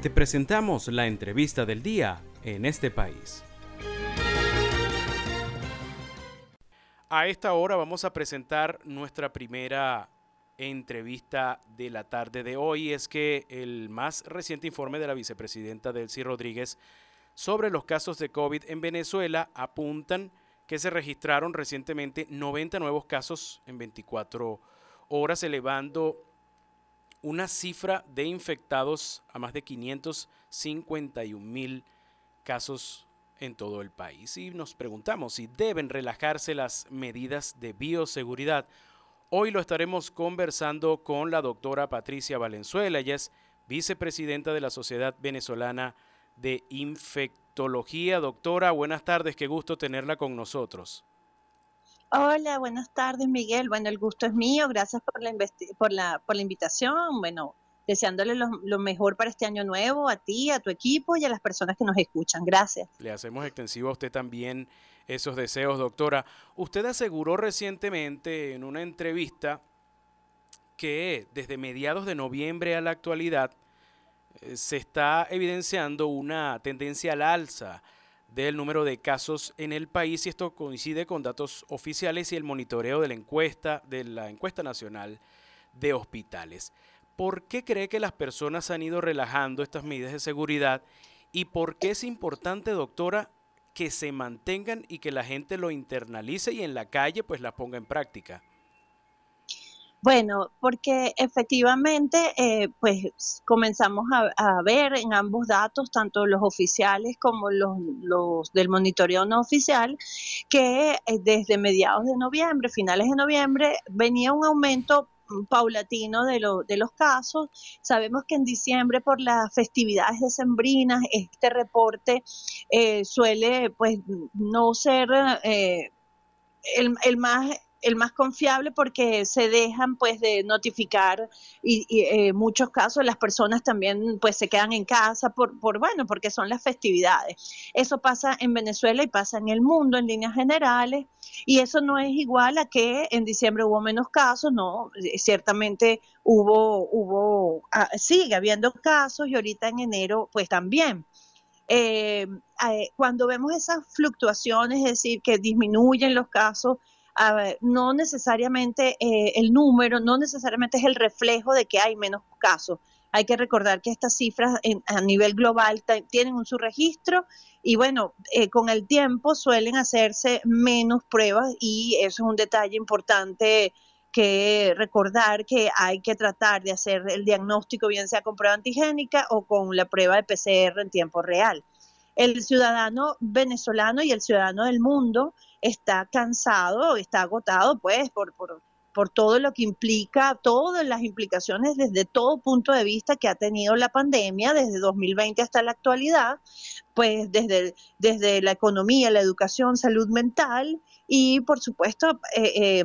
Te presentamos la entrevista del día en este país. A esta hora vamos a presentar nuestra primera entrevista de la tarde de hoy. Es que el más reciente informe de la vicepresidenta Delcy Rodríguez sobre los casos de COVID en Venezuela apuntan que se registraron recientemente 90 nuevos casos en 24 horas, elevando una cifra de infectados a más de 551 mil casos en todo el país. Y nos preguntamos si deben relajarse las medidas de bioseguridad. Hoy lo estaremos conversando con la doctora Patricia Valenzuela. Ella es vicepresidenta de la Sociedad Venezolana de Infectología. Doctora, buenas tardes, qué gusto tenerla con nosotros. Hola, buenas tardes, Miguel. Bueno, el gusto es mío. Gracias por la, por la, por la invitación. Bueno, deseándole lo, mejor para este año nuevo a ti, a tu equipo y a las personas que nos escuchan. Gracias. Le hacemos extensivo a usted también esos deseos, doctora. Usted aseguró recientemente en una entrevista que desde mediados de noviembre a la actualidad eh, se está evidenciando una tendencia al alza del número de casos en el país y esto coincide con datos oficiales y el monitoreo de la encuesta de la encuesta nacional de hospitales. ¿Por qué cree que las personas han ido relajando estas medidas de seguridad? ¿Y por qué es importante, doctora, que se mantengan y que la gente lo internalice y en la calle pues las ponga en práctica? Bueno, porque efectivamente, eh, pues comenzamos a, ver en ambos datos, tanto los oficiales como los, del monitoreo no oficial, que eh, desde mediados de noviembre, finales de noviembre, venía un aumento paulatino de los casos. Sabemos que en diciembre por las festividades decembrinas este reporte eh, suele pues no ser eh, el, el, más el más confiable porque se dejan pues de notificar y, en eh, muchos casos las personas también pues se quedan en casa por, por bueno porque son las festividades. Eso pasa en Venezuela y pasa en el mundo en líneas generales y eso no es igual a que en diciembre hubo menos casos no eh, ciertamente hubo hubo ah, sigue habiendo casos y ahorita en enero pues también. Eh, cuando vemos esas fluctuaciones, es decir, que disminuyen los casos, no necesariamente eh, el número, no necesariamente es el reflejo de que hay menos casos. Hay que recordar que estas cifras a nivel global tienen un subregistro y bueno, eh, con el tiempo suelen hacerse menos pruebas y eso es un detalle importante que recordar que hay que tratar de hacer el diagnóstico bien sea con prueba antigénica o con la prueba de PCR en tiempo real. El ciudadano venezolano y el ciudadano del mundo está cansado, está agotado, pues, por, por, por todo lo que implica, todas las implicaciones desde todo punto de vista que ha tenido la pandemia desde 2020 hasta la actualidad, pues desde, desde la economía, la educación, salud mental y por supuesto eh, eh,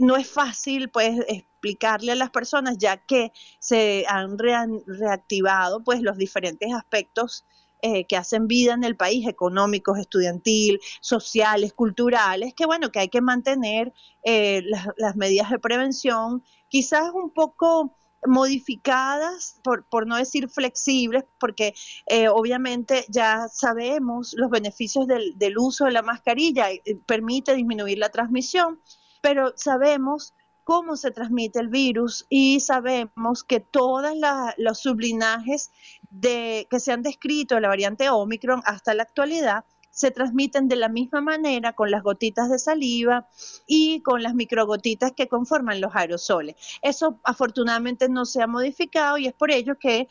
no es fácil pues explicarle a las personas ya que se han reactivado pues los diferentes aspectos eh, que hacen vida en el país, económicos, estudiantil, sociales, culturales, que bueno, que hay que mantener eh, las, medidas de prevención, quizás un poco modificadas, por, por no decir flexibles, porque eh, obviamente ya sabemos los beneficios del, del uso de la mascarilla, permite disminuir la transmisión, pero sabemos cómo se transmite el virus y sabemos que todos los sublinajes de, que se han descrito de la variante Omicron hasta la actualidad se transmiten de la misma manera con las gotitas de saliva y con las microgotitas que conforman los aerosoles. Eso afortunadamente no se ha modificado y es por ello que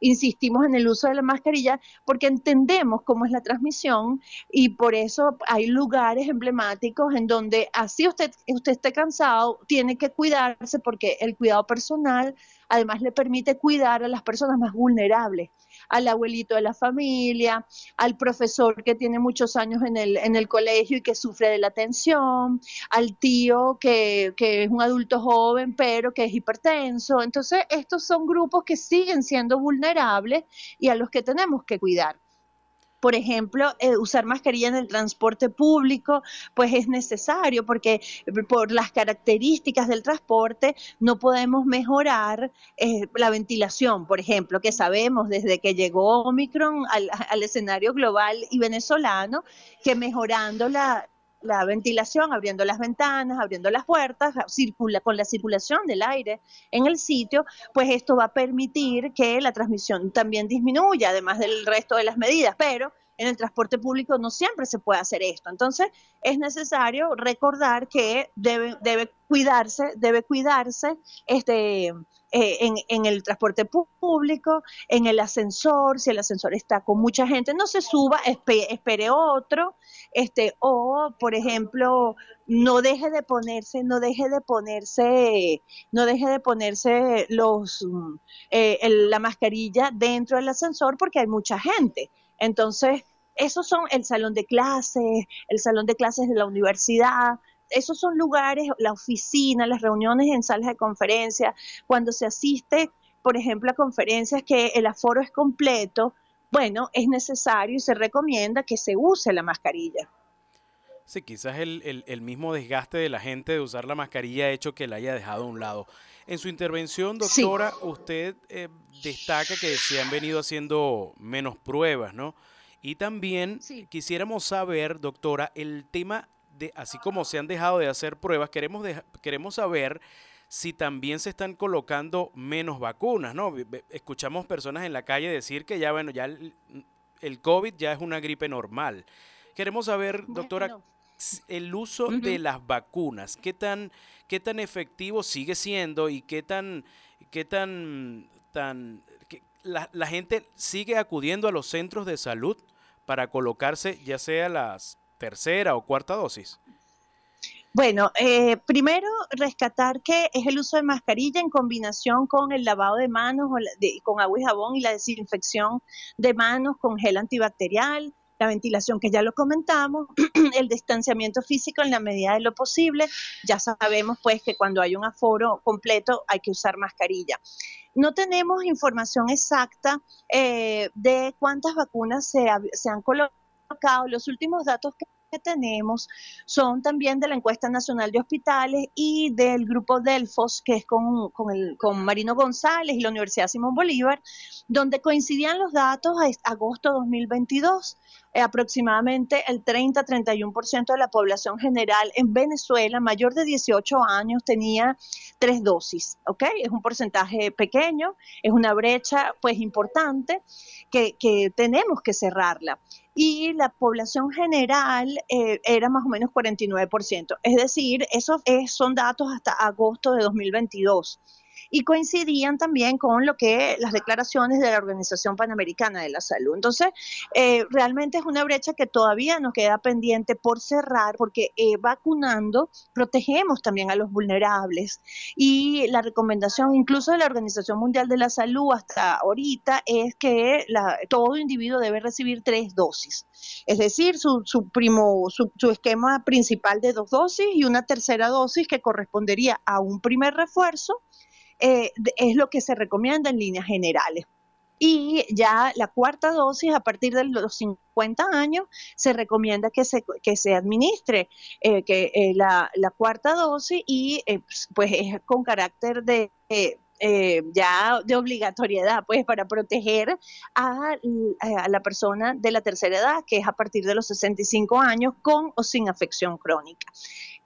insistimos en el uso de la mascarilla porque entendemos cómo es la transmisión y por eso hay lugares emblemáticos en donde así usted, usted esté cansado, tiene que cuidarse porque el cuidado personal además le permite cuidar a las personas más vulnerables al abuelito de la familia, al profesor que tiene muchos años en el, en el colegio y que sufre de la atención, al tío que, que es un adulto joven pero que es hipertenso. Entonces, estos son grupos que siguen siendo vulnerables y a los que tenemos que cuidar. Por ejemplo, eh, usar mascarilla en el transporte público, pues es necesario porque por las características del transporte no podemos mejorar eh, la ventilación, por ejemplo, que sabemos desde que llegó Omicron al, al escenario global y venezolano, que mejorando la, la ventilación, abriendo las ventanas, abriendo las puertas, circula, con la circulación del aire en el sitio, pues esto va a permitir que la transmisión también disminuya, además del resto de las medidas, pero en el transporte público no siempre se puede hacer esto. Entonces, es necesario recordar que debe, debe cuidarse, debe cuidarse este, eh, en, el transporte público, en el ascensor, si el ascensor está con mucha gente, no se suba, espere otro, este, o por ejemplo, no deje de ponerse, no deje de ponerse, no deje de ponerse los eh, la mascarilla dentro del ascensor porque hay mucha gente. Entonces, esos son el salón de clases, el salón de clases de la universidad, esos son lugares, la oficina, las reuniones en salas de conferencia, cuando se asiste, por ejemplo, a conferencias que el aforo es completo, bueno, es necesario y se recomienda que se use la mascarilla. Sí, quizás el, mismo desgaste de la gente de usar la mascarilla ha hecho que la haya dejado a un lado. En su intervención, doctora, usted eh, destaca que se han venido haciendo menos pruebas, ¿no? Y también quisiéramos saber, doctora, el tema así como se han dejado de hacer pruebas, queremos, queremos saber si también se están colocando menos vacunas, ¿no? Escuchamos personas en la calle decir que ya, bueno, ya el, COVID ya es una gripe normal. Queremos saber, doctora, el uso de las vacunas, ¿qué tan, qué tan efectivo sigue siendo y qué tan, qué tan, tan, la, la gente sigue acudiendo a los centros de salud para colocarse ya sea las tercera o cuarta dosis? Bueno, eh, primero rescatar que es el uso de mascarilla en combinación con el lavado de manos, con agua y jabón y la desinfección de manos con gel antibacterial, la ventilación que ya lo comentamos, el distanciamiento físico en la medida de lo posible. Ya sabemos pues que cuando hay un aforo completo hay que usar mascarilla. No tenemos información exacta eh, de cuántas vacunas se, se han colocado los últimos datos que tenemos son también de la encuesta nacional de hospitales y del grupo Delfos, que es con, el, con Marino González y la Universidad Simón Bolívar, donde coincidían los datos a agosto 2022. Eh, aproximadamente el 30-31% de la población general en Venezuela mayor de 18 años tenía tres dosis, ¿ok? Es un porcentaje pequeño, es una brecha pues importante que, que tenemos que cerrarla y la población general eh, era más o menos 49%. Es decir, esos son datos hasta agosto de 2022 y coincidían también con lo que las declaraciones de la Organización Panamericana de la Salud. Entonces, eh, realmente es una brecha que todavía nos queda pendiente por cerrar, porque eh, vacunando protegemos también a los vulnerables y la recomendación incluso de la Organización Mundial de la Salud hasta ahorita es que todo individuo debe recibir tres dosis, es decir, su, primo, su, su esquema principal de dos dosis y una tercera dosis que correspondería a un primer refuerzo eh, es lo que se recomienda en líneas generales. Y ya la cuarta dosis, a partir de los 50 años, se recomienda que se, que se administre eh, que, eh, la, la, cuarta dosis y pues es con carácter de eh, ya de obligatoriedad, pues para proteger a, a, la persona de la tercera edad, que es a partir de los 65 años, con o sin afección crónica.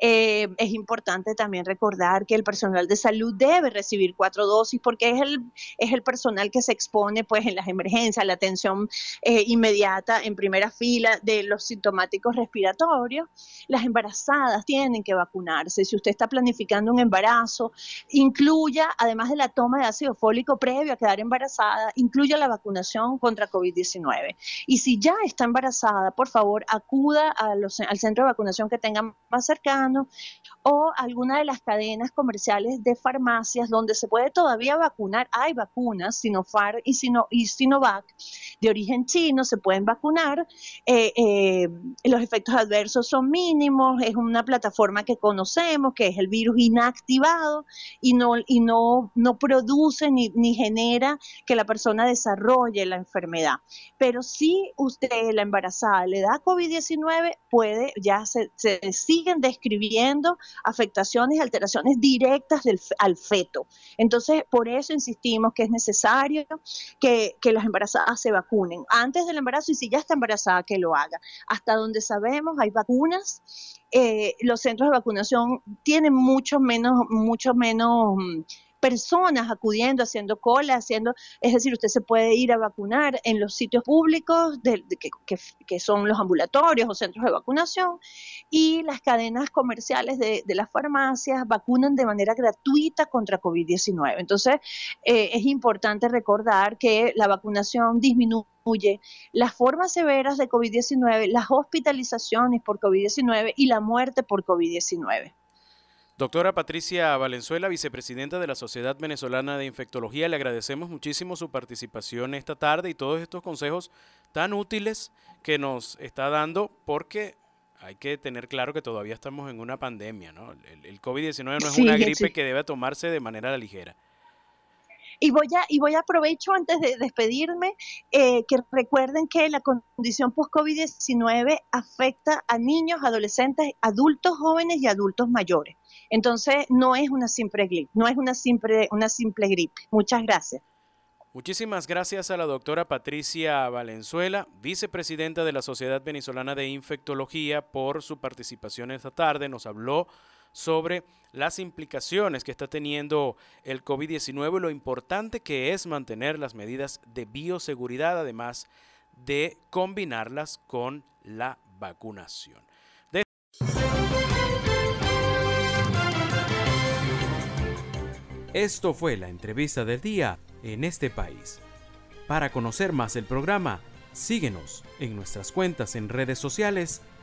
Eh, es importante también recordar que el personal de salud debe recibir cuatro dosis porque es el, es el personal que se expone pues en las emergencias, la atención eh, inmediata en primera fila de los sintomáticos respiratorios. Las embarazadas tienen que vacunarse. Si usted está planificando un embarazo, incluya, además de la toma de ácido fólico previo a quedar embarazada, incluya la vacunación contra COVID-19. Y si ya está embarazada, por favor, acuda a los, al centro de vacunación que tenga más cercano o alguna de las cadenas comerciales de farmacias donde se puede todavía vacunar. Hay vacunas, Sinopharm y, y Sinovac, de origen chino, se pueden vacunar. Eh, eh, los efectos adversos son mínimos, es una plataforma que conocemos, que es el virus inactivado y no, y no, no produce ni, ni genera que la persona desarrolle la enfermedad. Pero si usted, la embarazada, le da COVID-19, puede, ya se, se siguen describiendo afectaciones y alteraciones directas del, al feto. Entonces, por eso insistimos que es necesario que, las embarazadas se vacunen antes del embarazo y si ya está embarazada, que lo haga. Hasta donde sabemos, hay vacunas. Eh, los centros de vacunación tienen mucho menos, mucho menos mm, personas acudiendo, haciendo cola, haciendo, es decir, usted se puede ir a vacunar en los sitios públicos de, que, son los ambulatorios o centros de vacunación y las cadenas comerciales de, las farmacias vacunan de manera gratuita contra COVID-19. Entonces, eh, es importante recordar que la vacunación disminuye las formas severas de COVID-19, las hospitalizaciones por COVID-19 y la muerte por COVID-19. Doctora Patricia Valenzuela, vicepresidenta de la Sociedad Venezolana de Infectología, le agradecemos muchísimo su participación esta tarde y todos estos consejos tan útiles que nos está dando porque hay que tener claro que todavía estamos en una pandemia, ¿no? El, COVID-19 no es una gripe que debe tomarse de manera ligera. Y voy a, y voy a aprovecho antes de despedirme, eh, que recuerden que la condición post-COVID-19 afecta a niños, adolescentes, adultos jóvenes y adultos mayores. Entonces, no es una simple gripe, no es una simple, una simple gripe. Muchas gracias. Muchísimas gracias a la doctora Patricia Valenzuela, vicepresidenta de la Sociedad Venezolana de Infectología, por su participación esta tarde. Nos habló sobre las implicaciones que está teniendo el COVID-19 y lo importante que es mantener las medidas de bioseguridad, además de combinarlas con la vacunación. Esto fue la entrevista del día en este país. Para conocer más el programa, síguenos en nuestras cuentas en redes sociales.